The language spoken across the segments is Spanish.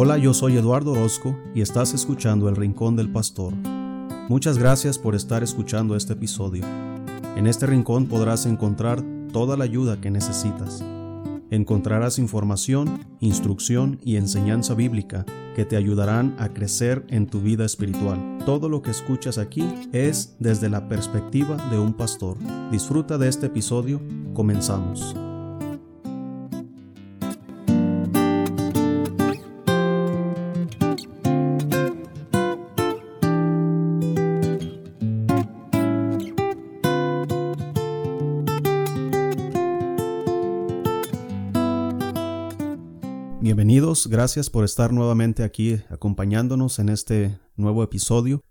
Hola, yo soy Eduardo Orozco y estás escuchando El Rincón del Pastor. Muchas gracias por estar escuchando este episodio. En este rincón podrás encontrar toda la ayuda que necesitas. Encontrarás información, instrucción y enseñanza bíblica que te ayudarán a crecer en tu vida espiritual. Todo lo que escuchas aquí es desde la perspectiva de un pastor. Disfruta de este episodio. Comenzamos. Gracias por estar nuevamente aquí acompañándonos en este nuevo episodio.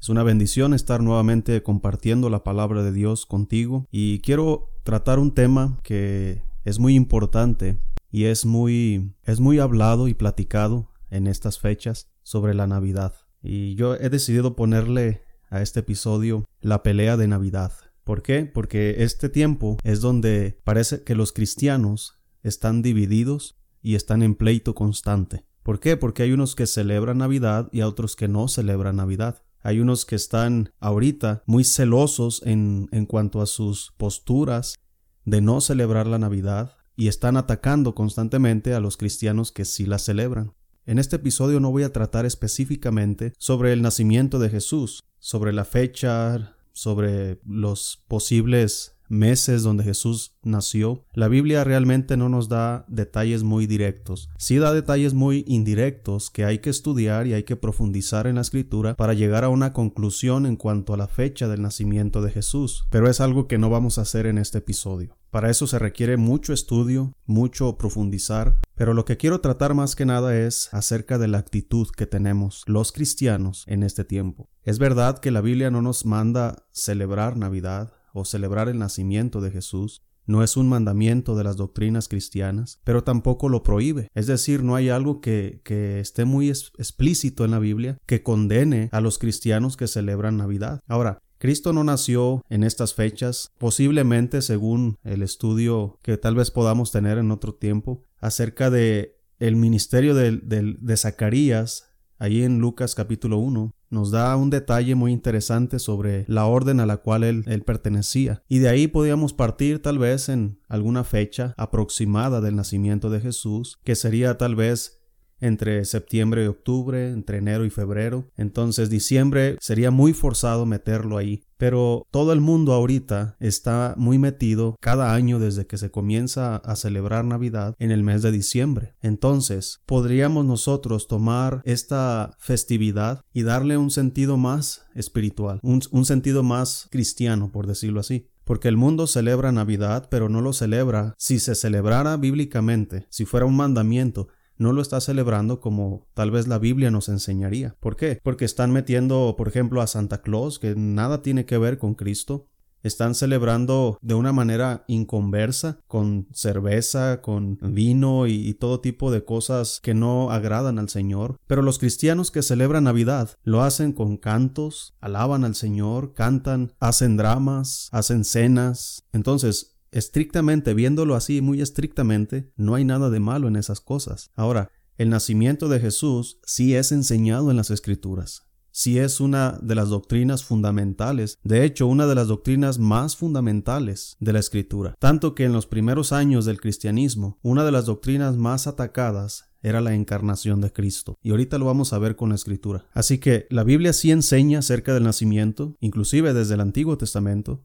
Es una bendición estar nuevamente compartiendo la palabra de Dios contigo y quiero tratar un tema que es muy importante y es muy es muy hablado y platicado en estas fechas sobre la Navidad. Y yo he decidido ponerle a este episodio la pelea de Navidad. ¿Por qué? Porque este tiempo es donde parece que los cristianos están divididos y están en pleito constante. ¿Por qué? Porque hay unos que celebran Navidad y otros que no celebran Navidad. Hay unos que están ahorita muy celosos en, en cuanto a sus posturas de no celebrar la Navidad y están atacando constantemente a los cristianos que sí la celebran. En este episodio no voy a tratar específicamente sobre el nacimiento de Jesús, sobre la fecha, sobre los posibles meses donde Jesús nació, la Biblia realmente no nos da detalles muy directos. Sí da detalles muy indirectos que hay que estudiar y hay que profundizar en la escritura para llegar a una conclusión en cuanto a la fecha del nacimiento de Jesús, pero es algo que no vamos a hacer en este episodio. Para eso se requiere mucho estudio, mucho profundizar, pero lo que quiero tratar más que nada es acerca de la actitud que tenemos los cristianos en este tiempo. Es verdad que la Biblia no nos manda celebrar Navidad, o celebrar el nacimiento de Jesús, no es un mandamiento de las doctrinas cristianas, pero tampoco lo prohíbe. Es decir, no hay algo que, que esté muy explícito en la Biblia que condene a los cristianos que celebran Navidad. Ahora, Cristo no nació en estas fechas, posiblemente según el estudio que tal vez podamos tener en otro tiempo, acerca de el ministerio de, de, de Zacarías, allí en Lucas capítulo 1, nos da un detalle muy interesante sobre la orden a la cual él, pertenecía. Y de ahí podíamos partir tal vez en alguna fecha aproximada del nacimiento de Jesús, que sería tal vez entre septiembre y octubre, entre enero y febrero. Entonces diciembre sería muy forzado meterlo ahí. Pero todo el mundo ahorita está muy metido cada año desde que se comienza a celebrar Navidad en el mes de diciembre. Entonces, podríamos nosotros tomar esta festividad y darle un sentido más espiritual, un, un sentido más cristiano, por decirlo así porque el mundo celebra Navidad, pero no lo celebra si se celebrara bíblicamente, si fuera un mandamiento, no lo está celebrando como tal vez la Biblia nos enseñaría. ¿Por qué? Porque están metiendo, por ejemplo, a Santa Claus, que nada tiene que ver con Cristo. Están celebrando de una manera inconversa, con cerveza, con vino y, y, todo tipo de cosas que no agradan al Señor. Pero los cristianos que celebran Navidad lo hacen con cantos, alaban al Señor, cantan, hacen dramas, hacen cenas. Entonces, estrictamente, viéndolo así muy estrictamente, no hay nada de malo en esas cosas. Ahora, el nacimiento de Jesús sí es enseñado en las Escrituras. Sí es una de las doctrinas fundamentales, de hecho una de las doctrinas más fundamentales de la escritura. Tanto que en los primeros años del cristianismo, una de las doctrinas más atacadas era la encarnación de Cristo. Y ahorita lo vamos a ver con la escritura. Así que la Biblia sí enseña acerca del nacimiento, inclusive desde el Antiguo Testamento,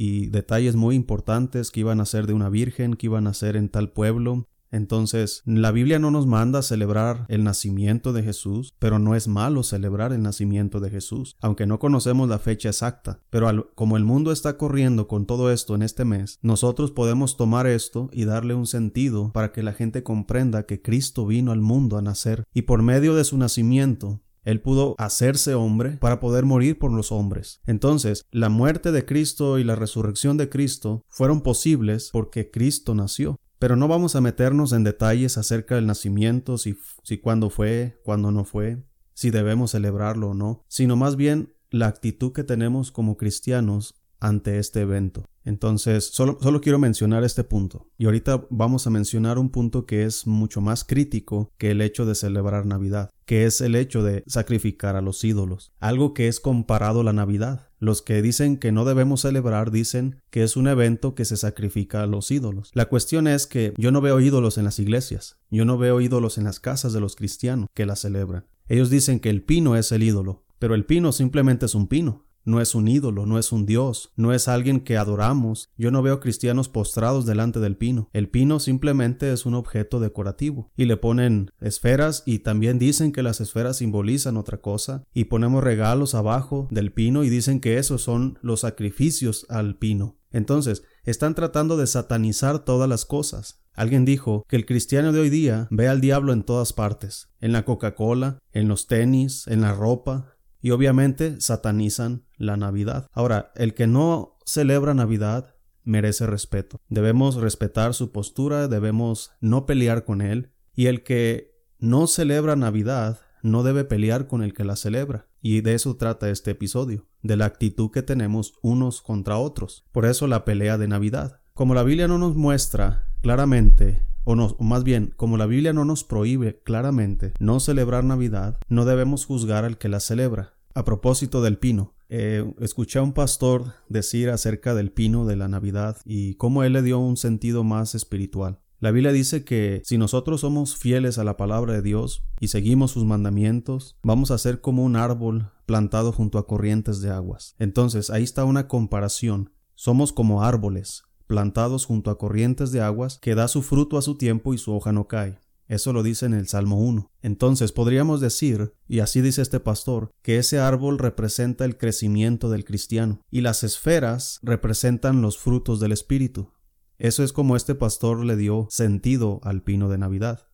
y detalles muy importantes que iban a ser de una virgen, que iban a ser en tal pueblo. Entonces, la Biblia no nos manda celebrar el nacimiento de Jesús, pero no es malo celebrar el nacimiento de Jesús, aunque no conocemos la fecha exacta. Pero como el mundo está corriendo con todo esto en este mes, nosotros podemos tomar esto y darle un sentido para que la gente comprenda que Cristo vino al mundo a nacer y por medio de su nacimiento él pudo hacerse hombre para poder morir por los hombres. Entonces, la muerte de Cristo y la resurrección de Cristo fueron posibles porque Cristo nació. Pero no vamos a meternos en detalles acerca del nacimiento, si, si cuándo fue, cuándo no fue, si debemos celebrarlo o no, sino más bien la actitud que tenemos como cristianos ante este evento. Entonces, solo, solo, quiero mencionar este punto. Y ahorita vamos a mencionar un punto que es mucho más crítico que el hecho de celebrar Navidad, que es el hecho de sacrificar a los ídolos, algo que es comparado a la Navidad. Los que dicen que no debemos celebrar dicen que es un evento que se sacrifica a los ídolos. La cuestión es que yo no veo ídolos en las iglesias, yo no veo ídolos en las casas de los cristianos que la celebran. Ellos dicen que el pino es el ídolo, pero el pino simplemente es un pino no es un ídolo, no es un dios, no es alguien que adoramos. Yo no veo cristianos postrados delante del pino. El pino simplemente es un objeto decorativo. Y le ponen esferas y también dicen que las esferas simbolizan otra cosa. Y ponemos regalos abajo del pino y dicen que esos son los sacrificios al pino. Entonces, están tratando de satanizar todas las cosas. Alguien dijo que el cristiano de hoy día ve al diablo en todas partes, en la Coca-Cola, en los tenis, en la ropa, y obviamente satanizan la Navidad. Ahora, el que no celebra Navidad merece respeto. Debemos respetar su postura, debemos no pelear con él. Y el que no celebra Navidad no debe pelear con el que la celebra. Y de eso trata este episodio, de la actitud que tenemos unos contra otros. Por eso la pelea de Navidad. Como la Biblia no nos muestra claramente o, no, o más bien, como la Biblia no nos prohíbe claramente no celebrar Navidad, no debemos juzgar al que la celebra. A propósito del pino, eh, escuché a un pastor decir acerca del pino de la Navidad y cómo él le dio un sentido más espiritual. La Biblia dice que si nosotros somos fieles a la palabra de Dios y seguimos sus mandamientos, vamos a ser como un árbol plantado junto a corrientes de aguas. Entonces ahí está una comparación. Somos como árboles plantados junto a corrientes de aguas, que da su fruto a su tiempo y su hoja no cae. Eso lo dice en el Salmo 1. Entonces podríamos decir, y así dice este pastor, que ese árbol representa el crecimiento del cristiano, y las esferas representan los frutos del Espíritu. Eso es como este pastor le dio sentido al pino de Navidad.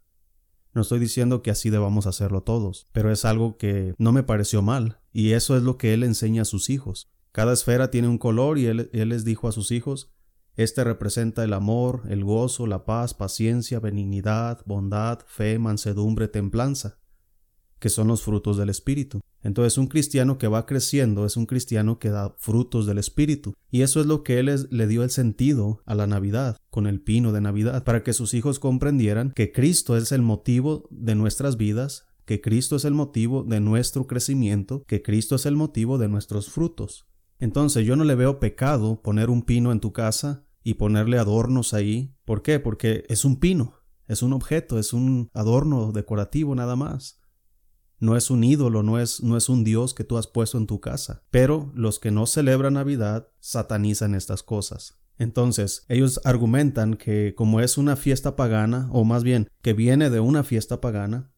No estoy diciendo que así debamos hacerlo todos, pero es algo que no me pareció mal, y eso es lo que él enseña a sus hijos. Cada esfera tiene un color y él, él les dijo a sus hijos, este representa el amor, el gozo, la paz, paciencia, benignidad, bondad, fe, mansedumbre, templanza, que son los frutos del Espíritu. Entonces un cristiano que va creciendo es un cristiano que da frutos del Espíritu. Y eso es lo que él le dio el sentido a la Navidad, con el pino de Navidad, para que sus hijos comprendieran que Cristo es el motivo de nuestras vidas, que Cristo es el motivo de nuestro crecimiento, que Cristo es el motivo de nuestros frutos. Entonces yo no le veo pecado poner un pino en tu casa y ponerle adornos ahí. ¿Por qué? Porque es un pino, es un objeto, es un adorno decorativo nada más. No es un ídolo, no es, no es un dios que tú has puesto en tu casa. Pero los que no celebran Navidad satanizan estas cosas. Entonces, ellos argumentan que como es una fiesta pagana, o más bien que viene de una fiesta pagana,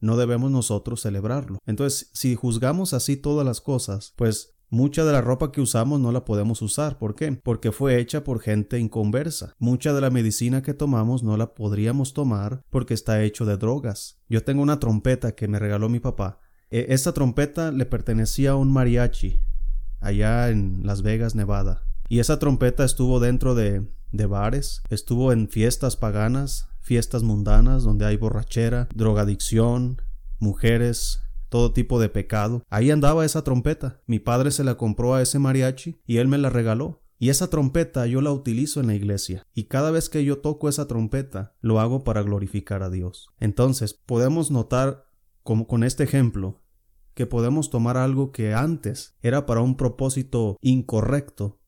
no debemos nosotros celebrarlo. Entonces, si juzgamos así todas las cosas, pues Mucha de la ropa que usamos no la podemos usar. ¿Por qué? Porque fue hecha por gente inconversa. Mucha de la medicina que tomamos no la podríamos tomar porque está hecho de drogas. Yo tengo una trompeta que me regaló mi papá. E, esta trompeta le pertenecía a un mariachi allá en Las Vegas, Nevada. Y esa trompeta estuvo dentro de, de bares, estuvo en fiestas paganas, fiestas mundanas donde hay borrachera, drogadicción, mujeres, todo tipo de pecado. Ahí andaba esa trompeta. Mi padre se la compró a ese mariachi y él me la regaló. Y esa trompeta yo la utilizo en la iglesia. Y cada vez que yo toco esa trompeta, lo hago para glorificar a Dios. Entonces, podemos notar, como con este ejemplo, que podemos tomar algo que antes era para un propósito incorrecto,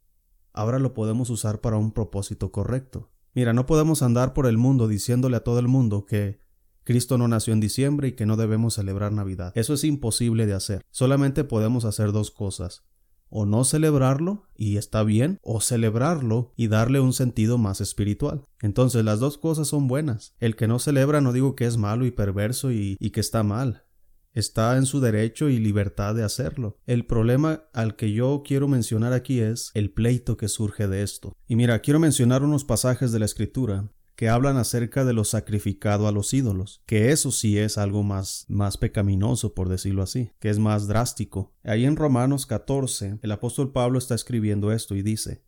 ahora lo podemos usar para un propósito correcto. Mira, no podemos andar por el mundo diciéndole a todo el mundo que Cristo no nació en diciembre y que no debemos celebrar Navidad. Eso es imposible de hacer. Solamente podemos hacer dos cosas. O no celebrarlo y está bien, o celebrarlo y darle un sentido más espiritual. Entonces las dos cosas son buenas. El que no celebra no digo que es malo y perverso y, que está mal. Está en su derecho y libertad de hacerlo. El problema al que yo quiero mencionar aquí es el pleito que surge de esto. Y mira, quiero mencionar unos pasajes de la escritura que hablan acerca de lo sacrificado a los ídolos, que eso sí es algo más, más pecaminoso, por decirlo así, que es más drástico. Ahí en Romanos 14, el apóstol Pablo está escribiendo esto y dice,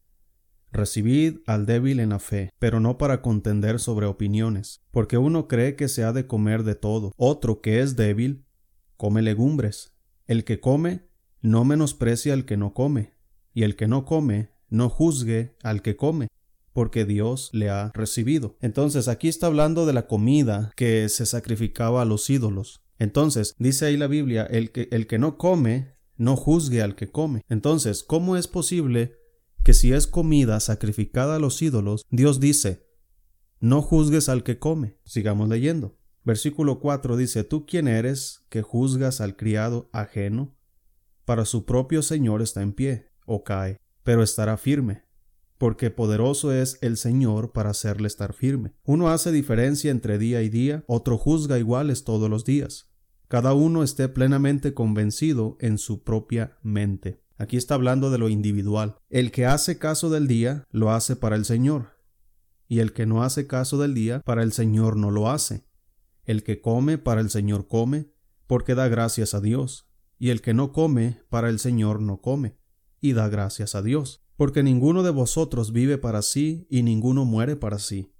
Recibid al débil en la fe, pero no para contender sobre opiniones, porque uno cree que se ha de comer de todo, otro que es débil, come legumbres. El que come, no menosprecia al que no come, y el que no come, no juzgue al que come, porque Dios le ha recibido. Entonces aquí está hablando de la comida que se sacrificaba a los ídolos. Entonces, dice ahí la Biblia, el que, el que no come, no juzgue al que come. Entonces, ¿cómo es posible que si es comida sacrificada a los ídolos, Dios dice, no juzgues al que come? Sigamos leyendo. Versículo 4 dice, ¿tú quién eres que juzgas al criado ajeno? Para su propio Señor está en pie, o cae, pero estará firme, porque poderoso es el Señor para hacerle estar firme. Uno hace diferencia entre día y día, otro juzga iguales todos los días. Cada uno esté plenamente convencido en su propia mente. Aquí está hablando de lo individual. El que hace caso del día, lo hace para el Señor. Y el que no hace caso del día, para el Señor no lo hace. El que come, para el Señor come, porque da gracias a Dios. Y el que no come, para el Señor no come, y da gracias a Dios porque ninguno de vosotros vive para sí y ninguno muere para sí.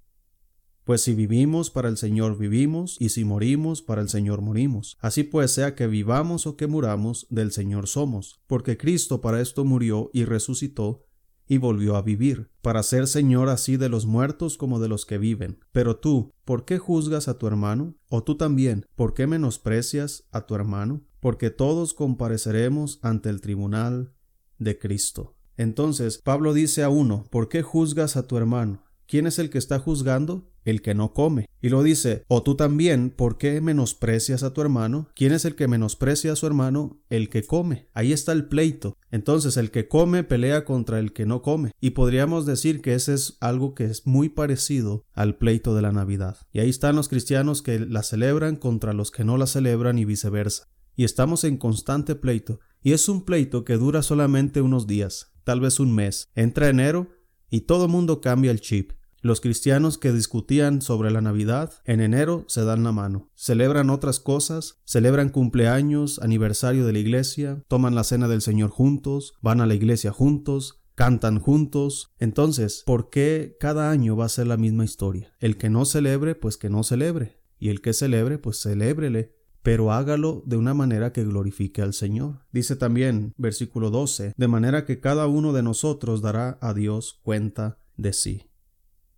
Pues si vivimos para el Señor vivimos, y si morimos para el Señor morimos. Así pues sea que vivamos o que muramos, del Señor somos, porque Cristo para esto murió y resucitó, y volvió a vivir, para ser Señor así de los muertos como de los que viven. Pero tú, ¿por qué juzgas a tu hermano? ¿O tú también, por qué menosprecias a tu hermano? Porque todos compareceremos ante el tribunal de Cristo. Entonces Pablo dice a uno, ¿por qué juzgas a tu hermano? ¿Quién es el que está juzgando? El que no come. Y lo dice, o tú también, ¿por qué menosprecias a tu hermano? ¿Quién es el que menosprecia a su hermano? El que come. Ahí está el pleito. Entonces el que come pelea contra el que no come. Y podríamos decir que ese es algo que es muy parecido al pleito de la Navidad. Y ahí están los cristianos que la celebran contra los que no la celebran y viceversa. Y estamos en constante pleito. Y es un pleito que dura solamente unos días tal vez un mes. Entra enero y todo mundo cambia el chip. Los cristianos que discutían sobre la Navidad en enero se dan la mano, celebran otras cosas, celebran cumpleaños, aniversario de la iglesia, toman la cena del Señor juntos, van a la iglesia juntos, cantan juntos. Entonces, ¿por qué cada año va a ser la misma historia? El que no celebre, pues que no celebre, y el que celebre, pues celébrele pero hágalo de una manera que glorifique al Señor. Dice también, versículo 12, de manera que cada uno de nosotros dará a Dios cuenta de sí.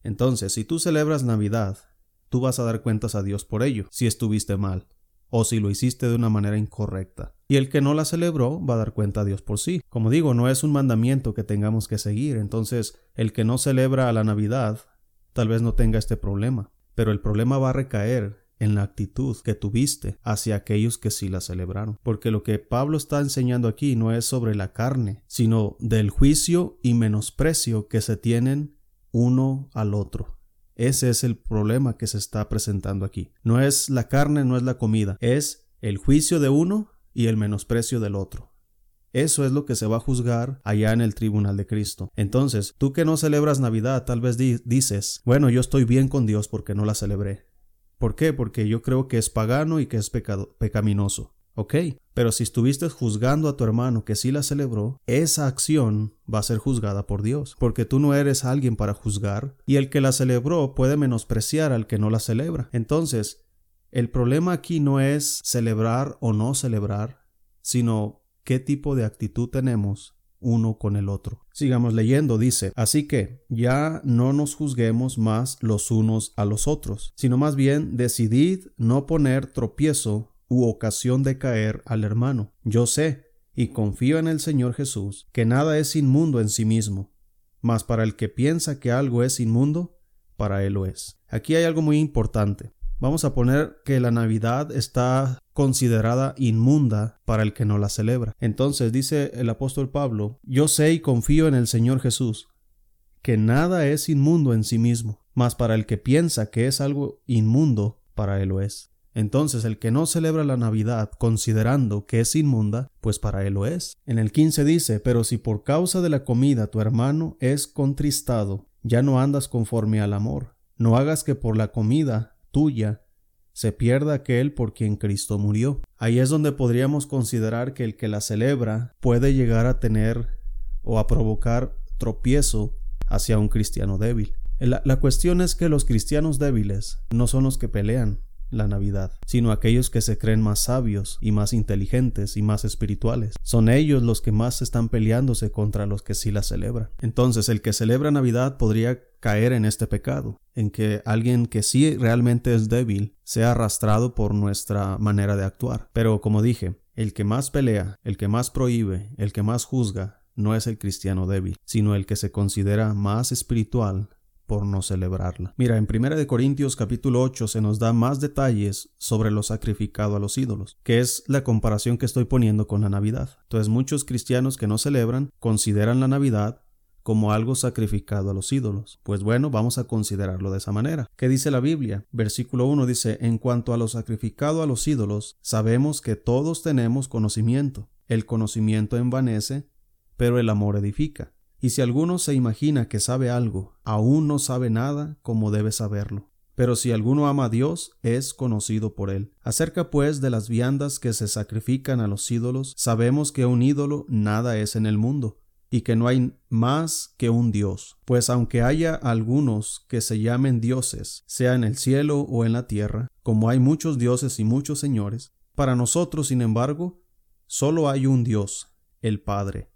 Entonces, si tú celebras Navidad, tú vas a dar cuentas a Dios por ello, si estuviste mal, o si lo hiciste de una manera incorrecta. Y el que no la celebró va a dar cuenta a Dios por sí. Como digo, no es un mandamiento que tengamos que seguir, entonces el que no celebra la Navidad tal vez no tenga este problema, pero el problema va a recaer en la actitud que tuviste hacia aquellos que sí la celebraron. Porque lo que Pablo está enseñando aquí no es sobre la carne, sino del juicio y menosprecio que se tienen uno al otro. Ese es el problema que se está presentando aquí. No es la carne, no es la comida, es el juicio de uno y el menosprecio del otro. Eso es lo que se va a juzgar allá en el tribunal de Cristo. Entonces, tú que no celebras Navidad, tal vez dices, bueno, yo estoy bien con Dios porque no la celebré. ¿Por qué? Porque yo creo que es pagano y que es pecaminoso. Ok, pero si estuviste juzgando a tu hermano que sí la celebró, esa acción va a ser juzgada por Dios, porque tú no eres alguien para juzgar, y el que la celebró puede menospreciar al que no la celebra. Entonces, el problema aquí no es celebrar o no celebrar, sino qué tipo de actitud tenemos uno con el otro. Sigamos leyendo, dice, así que ya no nos juzguemos más los unos a los otros, sino más bien decidid no poner tropiezo u ocasión de caer al hermano. Yo sé, y confío en el Señor Jesús, que nada es inmundo en sí mismo, mas para el que piensa que algo es inmundo, para él lo es. Aquí hay algo muy importante. Vamos a poner que la Navidad está considerada inmunda para el que no la celebra. Entonces dice el apóstol Pablo, yo sé y confío en el Señor Jesús, que nada es inmundo en sí mismo, mas para el que piensa que es algo inmundo, para él lo es. Entonces el que no celebra la Navidad considerando que es inmunda, pues para él lo es. En el 15 dice, pero si por causa de la comida tu hermano es contristado, ya no andas conforme al amor. No hagas que por la comida tuya se pierda aquel por quien Cristo murió. Ahí es donde podríamos considerar que el que la celebra puede llegar a tener o a provocar tropiezo hacia un cristiano débil. La, la, cuestión es que los cristianos débiles no son los que pelean, la Navidad, sino aquellos que se creen más sabios y más inteligentes y más espirituales. Son ellos los que más están peleándose contra los que sí la celebran. Entonces, el que celebra Navidad podría caer en este pecado, en que alguien que sí realmente es débil sea arrastrado por nuestra manera de actuar. Pero como dije, el que más pelea, el que más prohíbe, el que más juzga, no es el cristiano débil, sino el que se considera más espiritual por no celebrarla. Mira, en 1 Corintios capítulo 8 se nos da más detalles sobre lo sacrificado a los ídolos, que es la comparación que estoy poniendo con la Navidad. Entonces muchos cristianos que no celebran consideran la Navidad como algo sacrificado a los ídolos. Pues bueno, vamos a considerarlo de esa manera. ¿Qué dice la Biblia? Versículo 1 dice, En cuanto a lo sacrificado a los ídolos, sabemos que todos tenemos conocimiento. El conocimiento envanece, pero el amor edifica. Y si alguno se imagina que sabe algo, aún no sabe nada como debe saberlo. Pero si alguno ama a Dios, es conocido por él. Acerca pues de las viandas que se sacrifican a los ídolos, sabemos que un ídolo nada es en el mundo, y que no hay más que un Dios. Pues aunque haya algunos que se llamen dioses, sea en el cielo o en la tierra, como hay muchos dioses y muchos señores, para nosotros, sin embargo, solo hay un Dios, el Padre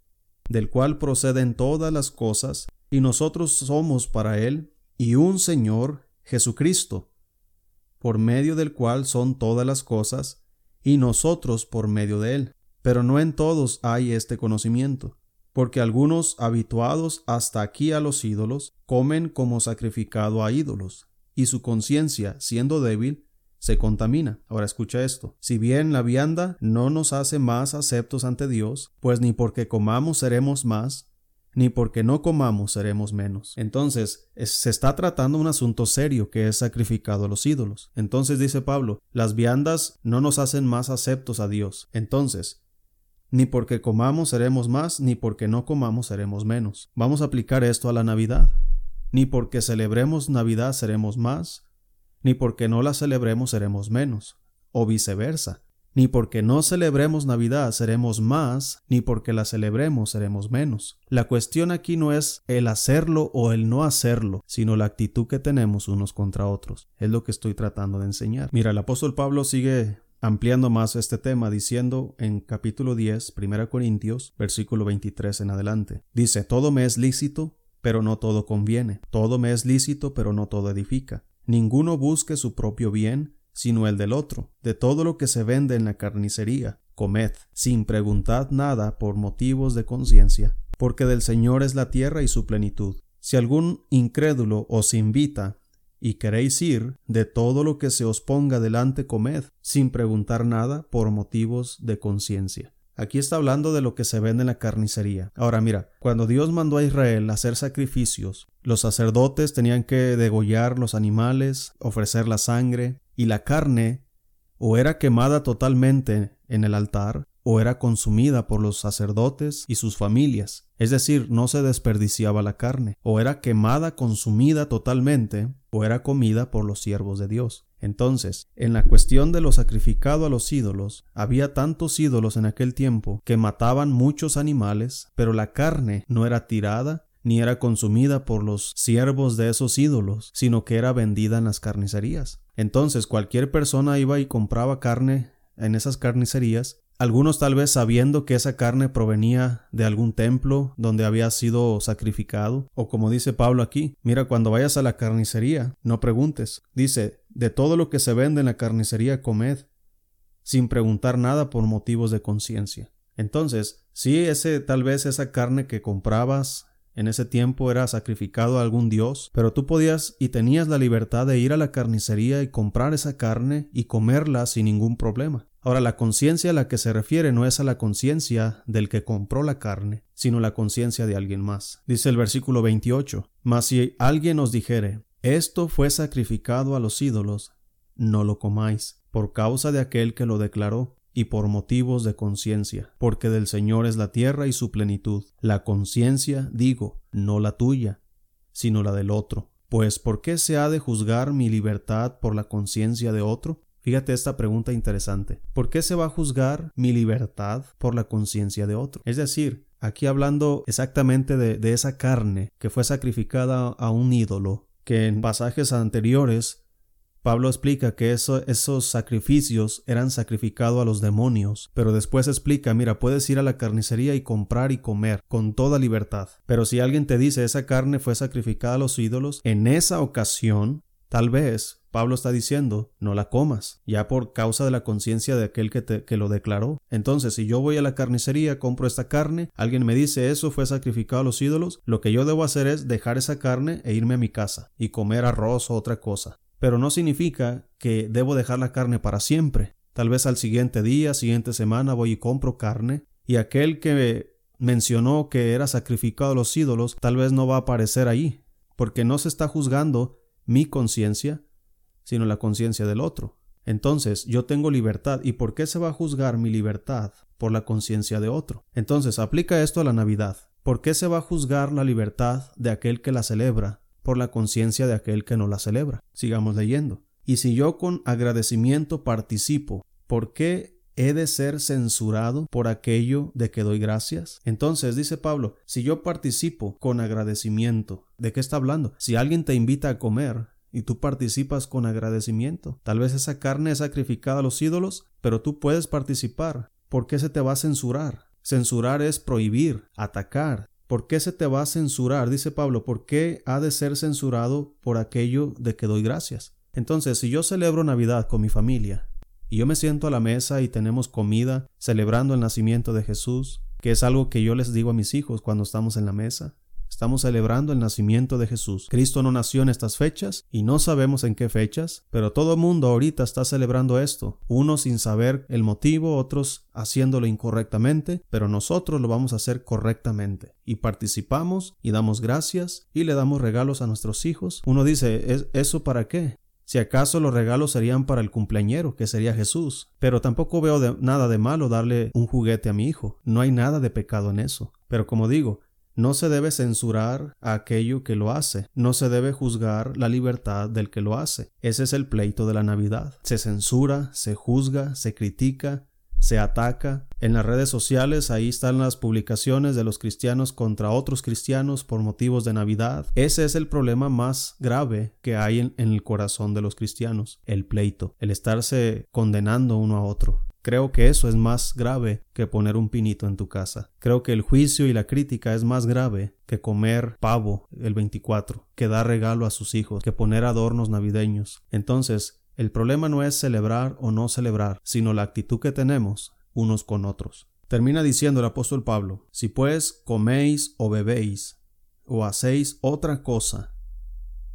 del cual proceden todas las cosas, y nosotros somos para él, y un Señor, Jesucristo, por medio del cual son todas las cosas, y nosotros por medio de él. Pero no en todos hay este conocimiento, porque algunos habituados hasta aquí a los ídolos comen como sacrificado a ídolos, y su conciencia, siendo débil, se contamina. Ahora escucha esto. Si bien la vianda no nos hace más aceptos ante Dios, pues ni porque comamos seremos más, ni porque no comamos seremos menos. Entonces, se está tratando un asunto serio que es sacrificado a los ídolos. Entonces dice Pablo, las viandas no nos hacen más aceptos a Dios. Entonces, ni porque comamos seremos más, ni porque no comamos seremos menos. Vamos a aplicar esto a la Navidad. Ni porque celebremos Navidad seremos más, ni porque no la celebremos seremos menos, o viceversa, ni porque no celebremos Navidad seremos más, ni porque la celebremos seremos menos. La cuestión aquí no es el hacerlo o el no hacerlo, sino la actitud que tenemos unos contra otros. Es lo que estoy tratando de enseñar. Mira, el apóstol Pablo sigue ampliando más este tema diciendo en capítulo 10, 1 Corintios, versículo 23 en adelante. Dice, todo me es lícito, pero no todo conviene. Todo me es lícito, pero no todo edifica. Ninguno busque su propio bien, sino el del otro. De todo lo que se vende en la carnicería, comed, sin preguntad nada por motivos de conciencia, porque del Señor es la tierra y su plenitud. Si algún incrédulo os invita, y queréis ir, de todo lo que se os ponga delante comed, sin preguntar nada por motivos de conciencia. Aquí está hablando de lo que se vende en la carnicería. Ahora mira, cuando Dios mandó a Israel hacer sacrificios, los sacerdotes tenían que degollar los animales, ofrecer la sangre, y la carne o era quemada totalmente en el altar, o era consumida por los sacerdotes y sus familias. Es decir, no se desperdiciaba la carne, o era quemada, consumida totalmente, o era comida por los siervos de Dios. Entonces, en la cuestión de lo sacrificado a los ídolos, había tantos ídolos en aquel tiempo que mataban muchos animales, pero la carne no era tirada ni era consumida por los siervos de esos ídolos, sino que era vendida en las carnicerías. Entonces cualquier persona iba y compraba carne en esas carnicerías, algunos tal vez sabiendo que esa carne provenía de algún templo donde había sido sacrificado, o como dice Pablo aquí, mira cuando vayas a la carnicería, no preguntes, dice, de todo lo que se vende en la carnicería comed, sin preguntar nada por motivos de conciencia. Entonces, si ese tal vez esa carne que comprabas en ese tiempo era sacrificado a algún dios, pero tú podías y tenías la libertad de ir a la carnicería y comprar esa carne y comerla sin ningún problema. Ahora, la conciencia a la que se refiere no es a la conciencia del que compró la carne, sino la conciencia de alguien más. Dice el versículo 28, Mas si alguien os dijere, esto fue sacrificado a los ídolos, no lo comáis, por causa de aquel que lo declaró, y por motivos de conciencia, porque del Señor es la tierra y su plenitud. La conciencia, digo, no la tuya, sino la del otro. Pues ¿por qué se ha de juzgar mi libertad por la conciencia de otro? Fíjate esta pregunta interesante. ¿Por qué se va a juzgar mi libertad por la conciencia de otro? Es decir, aquí hablando exactamente de, esa carne que fue sacrificada a un ídolo, que en pasajes anteriores Pablo explica que esos sacrificios eran sacrificados a los demonios, pero después explica, mira, puedes ir a la carnicería y comprar y comer con toda libertad. Pero si alguien te dice esa carne fue sacrificada a los ídolos, en esa ocasión, tal vez Pablo está diciendo, no la comas, ya por causa de la conciencia de aquel que, te, que lo declaró. Entonces, si yo voy a la carnicería, compro esta carne, alguien me dice eso fue sacrificado a los ídolos, lo que yo debo hacer es dejar esa carne e irme a mi casa y comer arroz o otra cosa pero no significa que debo dejar la carne para siempre. Tal vez al siguiente día, siguiente semana voy y compro carne, y aquel que mencionó que era sacrificado a los ídolos tal vez no va a aparecer ahí, porque no se está juzgando mi conciencia, sino la conciencia del otro. Entonces, yo tengo libertad. ¿Y por qué se va a juzgar mi libertad? Por la conciencia de otro. Entonces, aplica esto a la Navidad. ¿Por qué se va a juzgar la libertad de aquel que la celebra por la conciencia de aquel que no la celebra. Sigamos leyendo. Y si yo con agradecimiento participo, ¿por qué he de ser censurado por aquello de que doy gracias? Entonces, dice Pablo, si yo participo con agradecimiento, ¿de qué está hablando? Si alguien te invita a comer, y tú participas con agradecimiento. Tal vez esa carne es sacrificada a los ídolos, pero tú puedes participar. ¿Por qué se te va a censurar? Censurar es prohibir, atacar, ¿Por qué se te va a censurar? Dice Pablo, ¿por qué ha de ser censurado por aquello de que doy gracias? Entonces, si yo celebro Navidad con mi familia, y yo me siento a la mesa y tenemos comida celebrando el nacimiento de Jesús, que es algo que yo les digo a mis hijos cuando estamos en la mesa, Estamos celebrando el nacimiento de Jesús. Cristo no nació en estas fechas y no sabemos en qué fechas, pero todo el mundo ahorita está celebrando esto, unos sin saber el motivo, otros haciéndolo incorrectamente, pero nosotros lo vamos a hacer correctamente. Y participamos y damos gracias y le damos regalos a nuestros hijos. Uno dice, ¿eso para qué? Si acaso los regalos serían para el cumpleañero, que sería Jesús. Pero tampoco veo nada de malo darle un juguete a mi hijo. No hay nada de pecado en eso. Pero como digo, no se debe censurar a aquello que lo hace, no se debe juzgar la libertad del que lo hace. Ese es el pleito de la Navidad. Se censura, se juzga, se critica, se ataca. En las redes sociales ahí están las publicaciones de los cristianos contra otros cristianos por motivos de Navidad. Ese es el problema más grave que hay en, el corazón de los cristianos, el pleito, el estarse condenando uno a otro. Creo que eso es más grave que poner un pinito en tu casa. Creo que el juicio y la crítica es más grave que comer pavo el 24, que dar regalo a sus hijos, que poner adornos navideños. Entonces, el problema no es celebrar o no celebrar, sino la actitud que tenemos unos con otros. Termina diciendo el apóstol Pablo, si pues coméis o bebéis o hacéis otra cosa,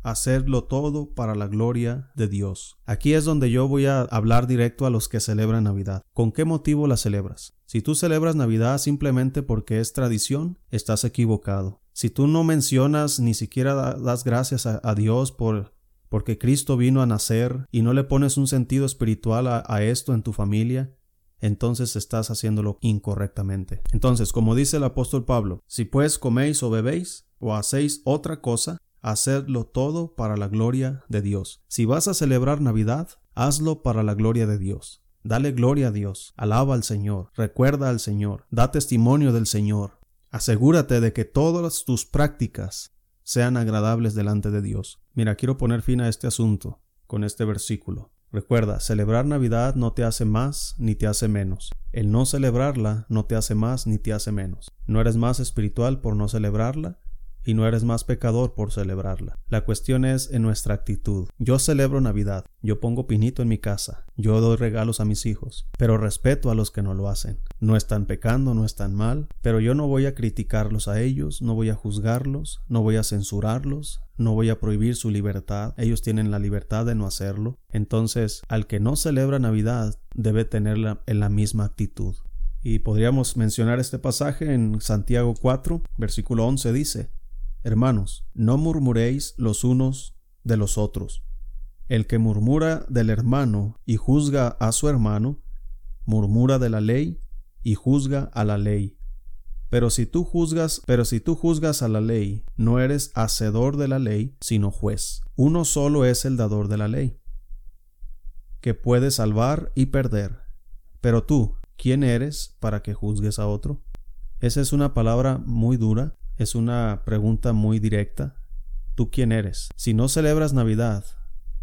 hacerlo todo para la gloria de Dios. Aquí es donde yo voy a hablar directo a los que celebran Navidad. ¿Con qué motivo la celebras? Si tú celebras Navidad simplemente porque es tradición, estás equivocado. Si tú no mencionas ni siquiera das gracias a, Dios por porque Cristo vino a nacer y no le pones un sentido espiritual a, a esto en tu familia, entonces estás haciéndolo incorrectamente. Entonces, como dice el apóstol Pablo, si pues coméis o bebéis o hacéis otra cosa, Hacedlo todo para la gloria de Dios. Si vas a celebrar Navidad, hazlo para la gloria de Dios. Dale gloria a Dios, alaba al Señor, recuerda al Señor, da testimonio del Señor. Asegúrate de que todas tus prácticas sean agradables delante de Dios. Mira, quiero poner fin a este asunto con este versículo. Recuerda, celebrar Navidad no te hace más ni te hace menos. El no celebrarla no te hace más ni te hace menos. No eres más espiritual por no celebrarla, y no eres más pecador por celebrarla. La cuestión es en nuestra actitud. Yo celebro Navidad, yo pongo pinito en mi casa, yo doy regalos a mis hijos, pero respeto a los que no lo hacen. No están pecando, no están mal, pero yo no voy a criticarlos a ellos, no voy a juzgarlos, no voy a censurarlos, no voy a prohibir su libertad, ellos tienen la libertad de no hacerlo. Entonces, al que no celebra Navidad debe tenerla en la misma actitud. Y podríamos mencionar este pasaje en Santiago 4, versículo 11 dice, Hermanos, no murmuréis los unos de los otros. El que murmura del hermano y juzga a su hermano, murmura de la ley y juzga a la ley. Pero si tú juzgas, pero si tú juzgas a la ley, no eres hacedor de la ley, sino juez. Uno solo es el dador de la ley, que puede salvar y perder. Pero tú, ¿quién eres para que juzgues a otro? Esa es una palabra muy dura, es una pregunta muy directa. ¿Tú quién eres? Si no celebras Navidad,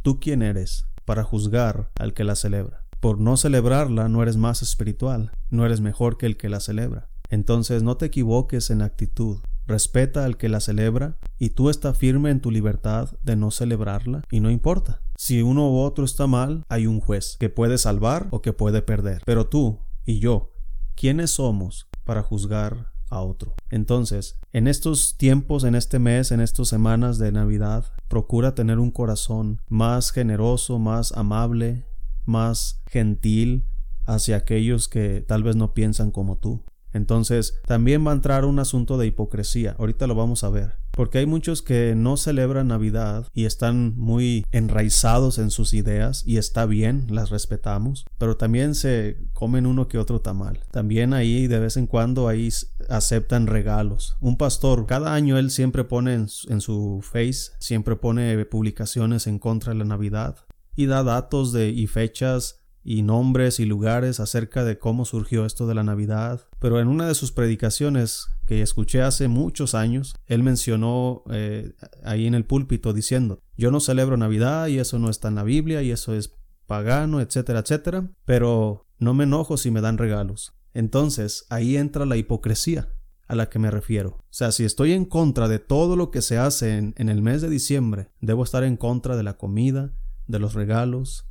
¿tú quién eres para juzgar al que la celebra. Por no celebrarla no eres más espiritual, no eres mejor que el que la celebra. Entonces no te equivoques en actitud. Respeta al que la celebra y tú está firme en tu libertad de no celebrarla y no importa. Si uno u otro está mal, hay un juez que puede salvar o que puede perder. Pero tú y yo, ¿quiénes somos para juzgar a otro? Entonces, en estos tiempos, en este mes, en estas semanas de Navidad, procura tener un corazón más generoso, más amable, más gentil hacia aquellos que tal vez no piensan como tú. Entonces, también va a entrar un asunto de hipocresía. Ahorita lo vamos a ver. Porque hay muchos que no celebran Navidad y están muy enraizados en sus ideas y está bien, las respetamos, pero también se comen uno que otro tamal. También ahí de vez en cuando ahí aceptan regalos. Un pastor, cada año él siempre pone en, su face, siempre pone publicaciones en contra de la Navidad y da datos de y fechas y nombres y lugares acerca de cómo surgió esto de la Navidad. Pero en una de sus predicaciones que escuché hace muchos años, él mencionó eh, ahí en el púlpito diciendo, yo no celebro Navidad y eso no está en la Biblia y eso es pagano, etcétera, etcétera, pero no me enojo si me dan regalos. Entonces ahí entra la hipocresía a la que me refiero. O sea, si estoy en contra de todo lo que se hace en el mes de diciembre, debo estar en contra de la comida, de los regalos,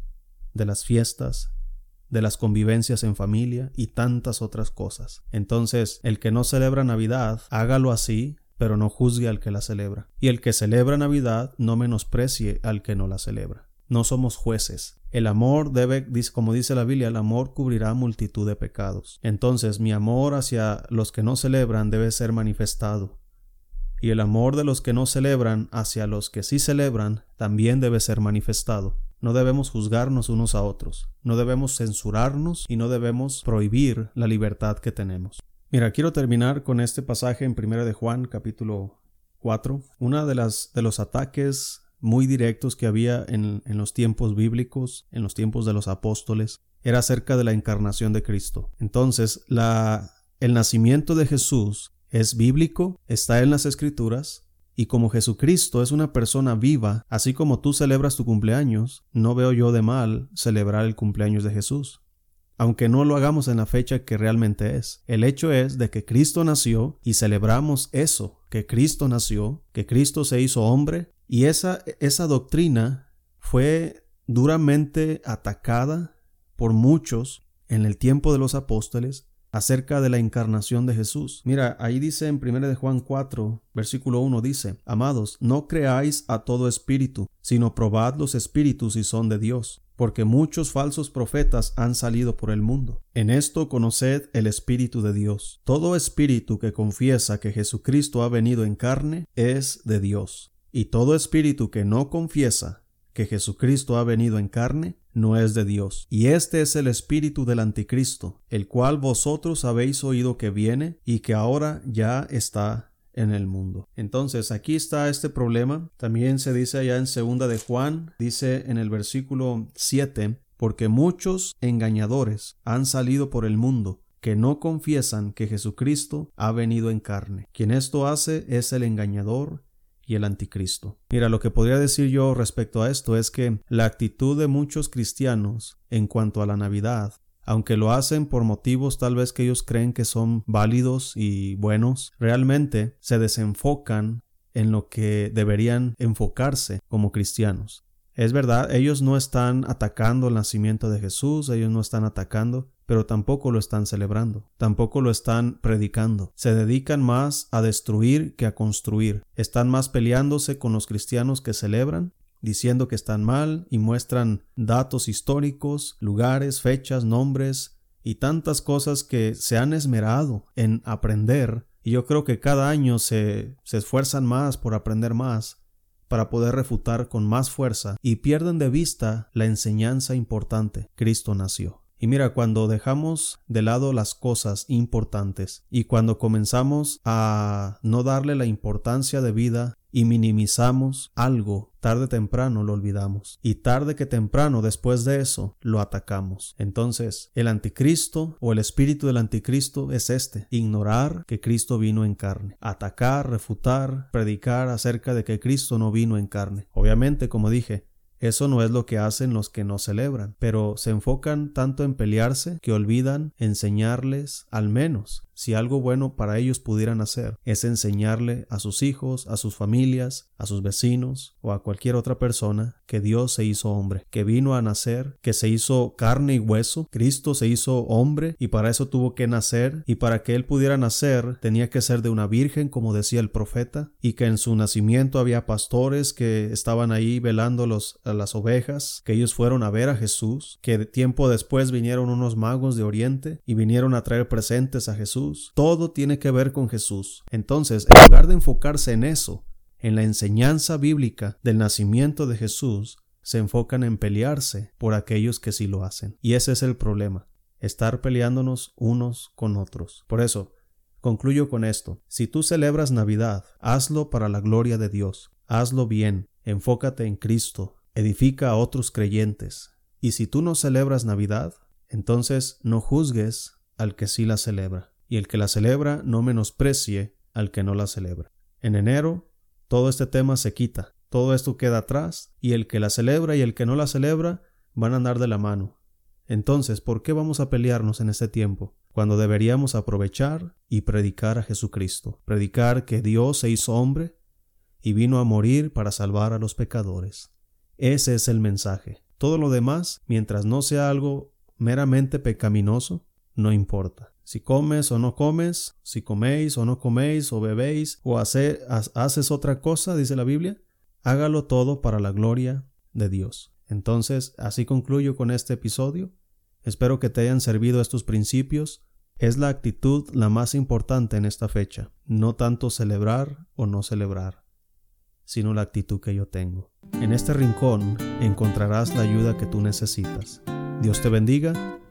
de las fiestas, de las convivencias en familia y tantas otras cosas. Entonces, el que no celebra Navidad, hágalo así, pero no juzgue al que la celebra. Y el que celebra Navidad, no menosprecie al que no la celebra. No somos jueces. El amor debe, como dice la Biblia, el amor cubrirá multitud de pecados. Entonces, mi amor hacia los que no celebran debe ser manifestado. Y el amor de los que no celebran hacia los que sí celebran también debe ser manifestado. No debemos juzgarnos unos a otros, no debemos censurarnos y no debemos prohibir la libertad que tenemos. Mira, quiero terminar con este pasaje en 1 de Juan capítulo 4. Una de las de los ataques muy directos que había en, en los tiempos bíblicos, en los tiempos de los apóstoles, era acerca de la encarnación de Cristo. Entonces, la, el nacimiento de Jesús es bíblico, está en las escrituras, y como Jesucristo es una persona viva, así como tú celebras tu cumpleaños, no veo yo de mal celebrar el cumpleaños de Jesús. Aunque no lo hagamos en la fecha que realmente es. El hecho es de que Cristo nació y celebramos eso, que Cristo nació, que Cristo se hizo hombre, y esa, esa doctrina fue duramente atacada por muchos en el tiempo de los apóstoles acerca de la encarnación de Jesús. Mira, ahí dice en 1 de Juan 4, versículo 1 dice, Amados, no creáis a todo espíritu, sino probad los espíritus si son de Dios, porque muchos falsos profetas han salido por el mundo. En esto conoced el Espíritu de Dios. Todo espíritu que confiesa que Jesucristo ha venido en carne es de Dios. Y todo espíritu que no confiesa que Jesucristo ha venido en carne no es de Dios. Y este es el espíritu del anticristo, el cual vosotros habéis oído que viene y que ahora ya está en el mundo. Entonces, aquí está este problema. También se dice allá en segunda de Juan, dice en el versículo 7, porque muchos engañadores han salido por el mundo que no confiesan que Jesucristo ha venido en carne. Quien esto hace es el engañador y el anticristo. Mira, lo que podría decir yo respecto a esto es que la actitud de muchos cristianos en cuanto a la Navidad, aunque lo hacen por motivos tal vez que ellos creen que son válidos y buenos, realmente se desenfocan en lo que deberían enfocarse como cristianos. Es verdad, ellos no están atacando el nacimiento de Jesús, ellos no están atacando, pero tampoco lo están celebrando, tampoco lo están predicando. Se dedican más a destruir que a construir. Están más peleándose con los cristianos que celebran, diciendo que están mal y muestran datos históricos, lugares, fechas, nombres y tantas cosas que se han esmerado en aprender. Y yo creo que cada año se, se esfuerzan más por aprender más para poder refutar con más fuerza y pierden de vista la enseñanza importante. Cristo nació. Y mira, cuando dejamos de lado las cosas importantes y cuando comenzamos a no darle la importancia de vida y minimizamos algo, tarde o temprano lo olvidamos. Y tarde que temprano después de eso lo atacamos. Entonces, el anticristo o el espíritu del anticristo es este, ignorar que Cristo vino en carne, atacar, refutar, predicar acerca de que Cristo no vino en carne. Obviamente, como dije, Eso no es lo que hacen los que no celebran, pero se enfocan tanto en pelearse que olvidan enseñarles al menos si algo bueno para ellos pudieran hacer es enseñarle a sus hijos, a sus familias, a sus vecinos o a cualquier otra persona que Dios se hizo hombre, que vino a nacer, que se hizo carne y hueso, Cristo se hizo hombre y para eso tuvo que nacer. Y para que él pudiera nacer tenía que ser de una virgen como decía el profeta y que en su nacimiento había pastores que estaban ahí velando a las ovejas, que ellos fueron a ver a Jesús, que tiempo después vinieron unos magos de Oriente y vinieron a traer presentes a Jesús todo tiene que ver con Jesús. Entonces, en lugar de enfocarse en eso, en la enseñanza bíblica del nacimiento de Jesús, se enfocan en pelearse por aquellos que sí lo hacen. Y ese es el problema, estar peleándonos unos con otros. Por eso, concluyo con esto. Si tú celebras Navidad, hazlo para la gloria de Dios. Hazlo bien, enfócate en Cristo, edifica a otros creyentes. Y si tú no celebras Navidad, entonces no juzgues al que sí la celebra y el que la celebra no menosprecie al que no la celebra. En enero, todo este tema se quita, todo esto queda atrás, y el que la celebra y el que no la celebra van a andar de la mano. Entonces, ¿por qué vamos a pelearnos en este tiempo? Cuando deberíamos aprovechar y predicar a Jesucristo, predicar que Dios se hizo hombre y vino a morir para salvar a los pecadores. Ese es el mensaje. Todo lo demás, mientras no sea algo meramente pecaminoso, no importa. Si comes o no comes, si coméis o no coméis, o bebéis, o haces otra cosa, dice la Biblia, hágalo todo para la gloria de Dios. Entonces, así concluyo con este episodio. Espero que te hayan servido estos principios. Es la actitud la más importante en esta fecha, no tanto celebrar o no celebrar, sino la actitud que yo tengo. En este rincón encontrarás la ayuda que tú necesitas. Dios te bendiga